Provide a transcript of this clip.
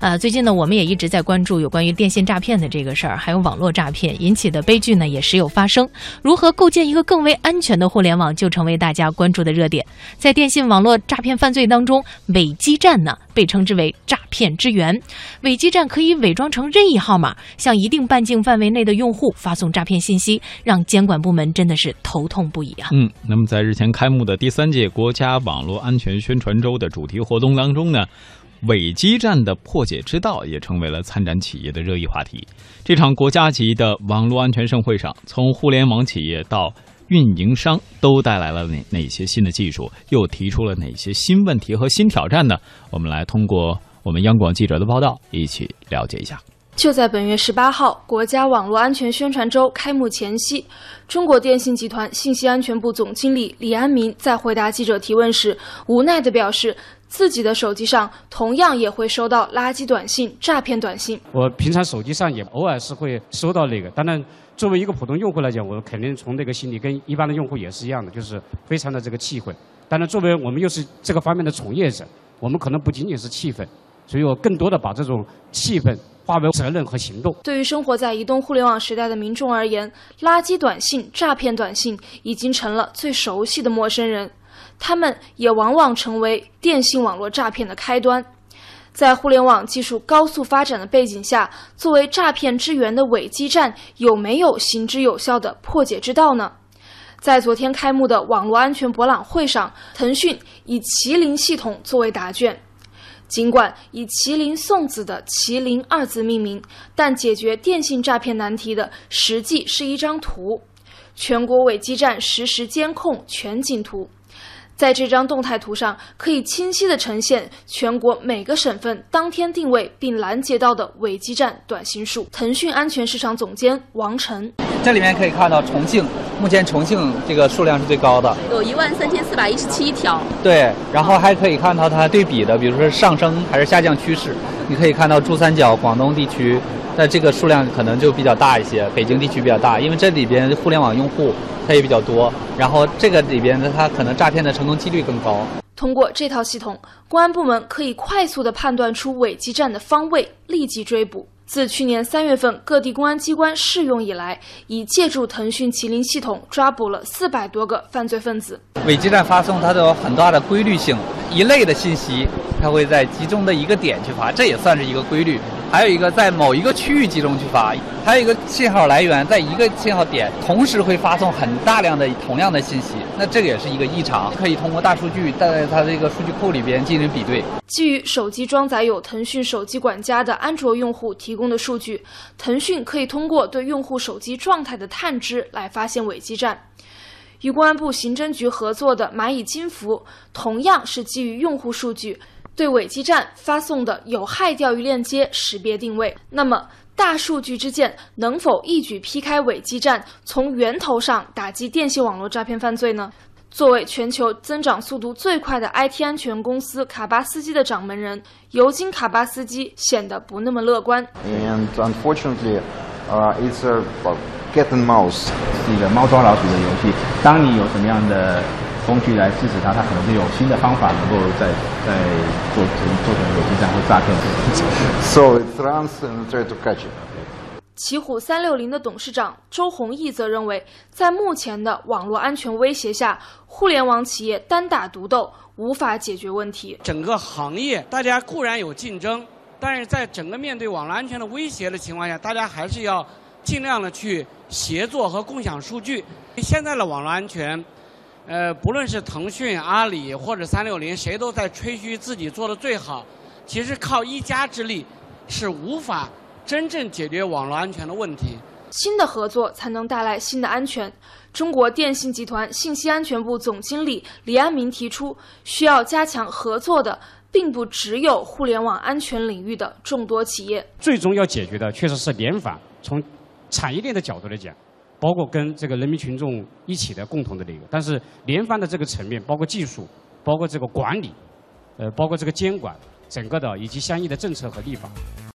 呃，最近呢，我们也一直在关注有关于电信诈骗的这个事儿，还有网络诈骗引起的悲剧呢，也时有发生。如何构建一个更为安全的互联网，就成为大家关注的热点。在电信网络诈骗犯罪当中，伪基站呢被称之为诈骗之源。伪基站可以伪装成任意号码，向一定半径范围内的用户发送诈骗信息，让监管部门真的是头痛不已啊。嗯，那么在日前开幕的第三届国家网络安全宣传周的主题活动当中呢。伪基站的破解之道也成为了参展企业的热议话题。这场国家级的网络安全盛会上，从互联网企业到运营商都带来了哪哪些新的技术，又提出了哪些新问题和新挑战呢？我们来通过我们央广记者的报道，一起了解一下。就在本月十八号，国家网络安全宣传周开幕前夕，中国电信集团信息安全部总经理李安民在回答记者提问时，无奈地表示。自己的手机上同样也会收到垃圾短信、诈骗短信。我平常手机上也偶尔是会收到那个，当然作为一个普通用户来讲，我肯定从那个心里跟一般的用户也是一样的，就是非常的这个气愤。当然，作为我们又是这个方面的从业者，我们可能不仅仅是气愤，所以我更多的把这种气愤化为责任和行动。对于生活在移动互联网时代的民众而言，垃圾短信、诈骗短信已经成了最熟悉的陌生人。他们也往往成为电信网络诈骗的开端。在互联网技术高速发展的背景下，作为诈骗之源的伪基站有没有行之有效的破解之道呢？在昨天开幕的网络安全博览会上，腾讯以麒麟系统作为答卷。尽管以麒麟送子的“麒麟”二字命名，但解决电信诈骗难题的实际是一张图——全国伪基站实时监控全景图。在这张动态图上，可以清晰地呈现全国每个省份当天定位并拦截到的伪基站短信数。腾讯安全市场总监王晨，这里面可以看到重庆，目前重庆这个数量是最高的，有一万三千四百一十七条。对，然后还可以看到它对比的，比如说上升还是下降趋势。你可以看到珠三角、广东地区。那这个数量可能就比较大一些，北京地区比较大，因为这里边互联网用户它也比较多，然后这个里边呢，它可能诈骗的成功几率更高。通过这套系统，公安部门可以快速的判断出伪基站的方位，立即追捕。自去年三月份各地公安机关试用以来，已借助腾讯麒麟系统抓捕了四百多个犯罪分子。伪基站发送它都有很大的规律性，一类的信息，它会在集中的一个点去发，这也算是一个规律。还有一个在某一个区域集中去发，还有一个信号来源在一个信号点同时会发送很大量的同样的信息，那这个也是一个异常，可以通过大数据在它这个数据库里边进行比对。基于手机装载有腾讯手机管家的安卓用户提供的数据，腾讯可以通过对用户手机状态的探知来发现伪基站。与公安部刑侦局合作的蚂蚁金服，同样是基于用户数据。对伪基站发送的有害钓鱼链接识别定位，那么大数据之剑能否一举劈开伪基站，从源头上打击电信网络诈骗犯罪呢？作为全球增长速度最快的 IT 安全公司卡巴斯基的掌门人尤金卡巴斯基显得不那么乐观。And unfortunately, uh, it's a cat and mouse，是一个猫抓老鼠的游戏。当你有什么样的工具来支持他，他可能是有新的方法能够在在做成做成有机站或诈骗。So it runs and try to catch it. 奇虎三六零的董事长周鸿祎则认为，在目前的网络安全威胁下，互联网企业单打独斗无法解决问题。整个行业大家固然有竞争，但是在整个面对网络安全的威胁的情况下，大家还是要尽量的去协作和共享数据。现在的网络安全。呃，不论是腾讯、阿里或者三六零，谁都在吹嘘自己做的最好。其实靠一家之力是无法真正解决网络安全的问题。新的合作才能带来新的安全。中国电信集团信息安全部总经理李安民提出，需要加强合作的，并不只有互联网安全领域的众多企业。最终要解决的确实是联防。从产业链的角度来讲。包括跟这个人民群众一起的共同的理由，但是联防的这个层面，包括技术，包括这个管理，呃，包括这个监管，整个的以及相应的政策和立法。